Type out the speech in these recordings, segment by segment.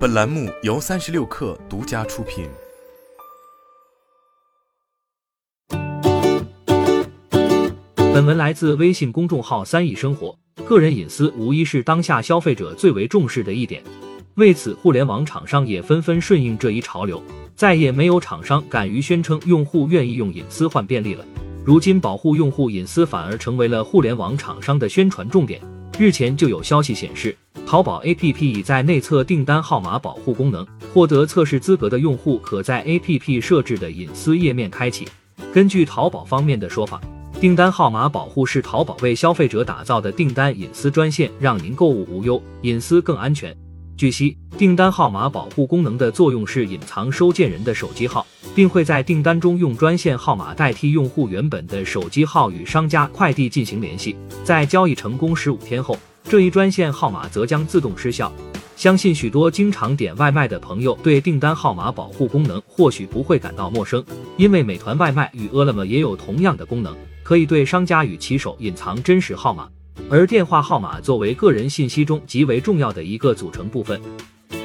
本栏目由三十六氪独家出品。本文来自微信公众号“三亿生活”。个人隐私无疑是当下消费者最为重视的一点，为此，互联网厂商也纷纷顺应这一潮流，再也没有厂商敢于宣称用户愿意用隐私换便利了。如今，保护用户隐私反而成为了互联网厂商的宣传重点。日前就有消息显示，淘宝 APP 已在内测订单号码保护功能，获得测试资格的用户可在 APP 设置的隐私页面开启。根据淘宝方面的说法。订单号码保护是淘宝为消费者打造的订单隐私专线，让您购物无忧，隐私更安全。据悉，订单号码保护功能的作用是隐藏收件人的手机号，并会在订单中用专线号码代替用户原本的手机号与商家快递进行联系。在交易成功十五天后，这一专线号码则将自动失效。相信许多经常点外卖的朋友对订单号码保护功能或许不会感到陌生，因为美团外卖与饿了么也有同样的功能。可以对商家与骑手隐藏真实号码，而电话号码作为个人信息中极为重要的一个组成部分，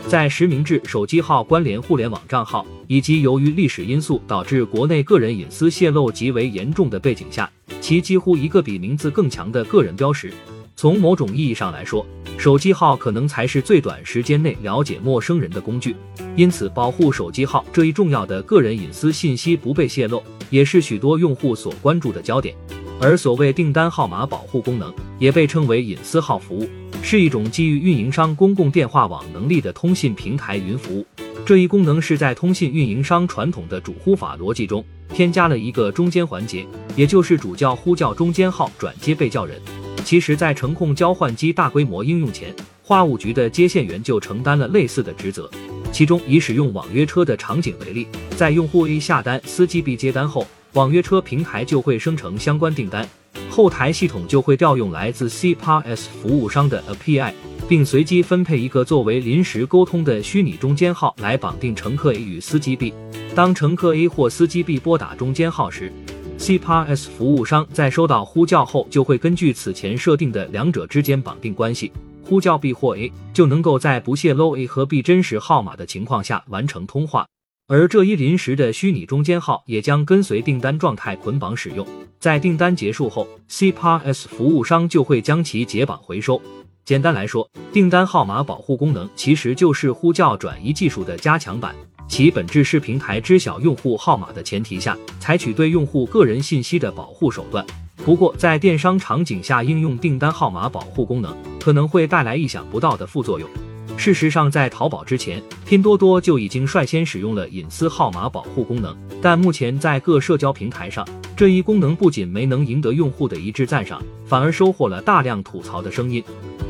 在实名制手机号关联互联网账号，以及由于历史因素导致国内个人隐私泄露极为严重的背景下，其几乎一个比名字更强的个人标识。从某种意义上来说，手机号可能才是最短时间内了解陌生人的工具。因此，保护手机号这一重要的个人隐私信息不被泄露。也是许多用户所关注的焦点，而所谓订单号码保护功能，也被称为隐私号服务，是一种基于运营商公共电话网能力的通信平台云服务。这一功能是在通信运营商传统的主呼法逻辑中，添加了一个中间环节，也就是主叫呼叫中间号转接被叫人。其实，在程控交换机大规模应用前，话务局的接线员就承担了类似的职责。其中，以使用网约车的场景为例，在用户 A 下单，司机 B 接单后，网约车平台就会生成相关订单，后台系统就会调用来自 CPaaS 服务商的 API，并随机分配一个作为临时沟通的虚拟中间号来绑定乘客 A 与司机 B。当乘客 A 或司机 B 拨打中间号时，CPaaS 服务商在收到呼叫后，就会根据此前设定的两者之间绑定关系。呼叫 B 或 A 就能够在不泄露 A 和 B 真实号码的情况下完成通话，而这一临时的虚拟中间号也将跟随订单状态捆绑使用。在订单结束后，CPaaS 服务商就会将其解绑回收。简单来说，订单号码保护功能其实就是呼叫转移技术的加强版，其本质是平台知晓用户号码的前提下，采取对用户个人信息的保护手段。不过，在电商场景下应用订单号码保护功能，可能会带来意想不到的副作用。事实上，在淘宝之前，拼多多就已经率先使用了隐私号码保护功能，但目前在各社交平台上，这一功能不仅没能赢得用户的一致赞赏，反而收获了大量吐槽的声音。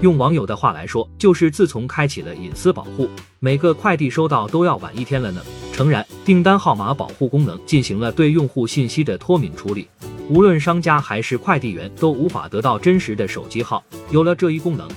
用网友的话来说，就是自从开启了隐私保护，每个快递收到都要晚一天了呢。诚然，订单号码保护功能进行了对用户信息的脱敏处理。无论商家还是快递员都无法得到真实的手机号。有了这一功能，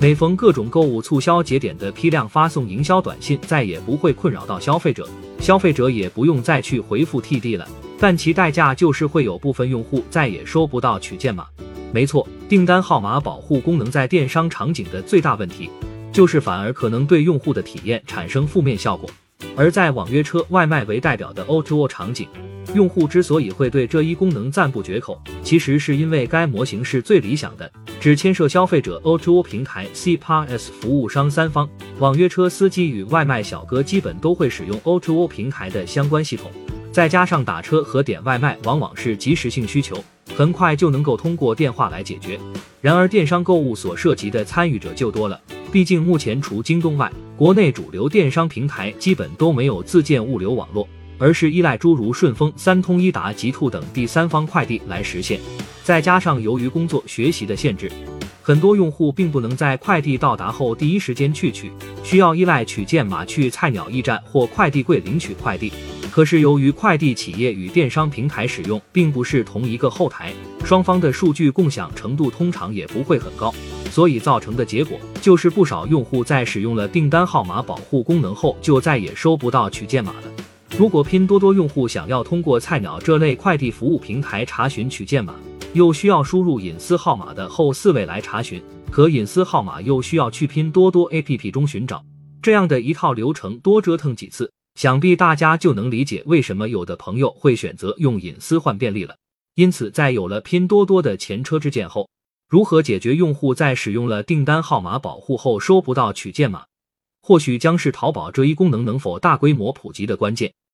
每逢各种购物促销节点的批量发送营销短信再也不会困扰到消费者，消费者也不用再去回复 TD 了。但其代价就是会有部分用户再也收不到取件码。没错，订单号码保护功能在电商场景的最大问题，就是反而可能对用户的体验产生负面效果。而在网约车、外卖为代表的 O2O 场景。用户之所以会对这一功能赞不绝口，其实是因为该模型是最理想的，只牵涉消费者、O2O 平台、CPaaS 服务商三方，网约车司机与外卖小哥基本都会使用 O2O 平台的相关系统，再加上打车和点外卖往往是即时性需求，很快就能够通过电话来解决。然而，电商购物所涉及的参与者就多了，毕竟目前除京东外，国内主流电商平台基本都没有自建物流网络。而是依赖诸如顺丰、三通一达、极兔等第三方快递来实现。再加上由于工作学习的限制，很多用户并不能在快递到达后第一时间去取，需要依赖取件码去菜鸟驿站或快递柜领取快递。可是由于快递企业与电商平台使用并不是同一个后台，双方的数据共享程度通常也不会很高，所以造成的结果就是不少用户在使用了订单号码保护功能后，就再也收不到取件码了。如果拼多多用户想要通过菜鸟这类快递服务平台查询取件码，又需要输入隐私号码的后四位来查询，可隐私号码又需要去拼多多 APP 中寻找，这样的一套流程多折腾几次，想必大家就能理解为什么有的朋友会选择用隐私换便利了。因此，在有了拼多多的前车之鉴后，如何解决用户在使用了订单号码保护后收不到取件码，或许将是淘宝这一功能能否大规模普及的关键。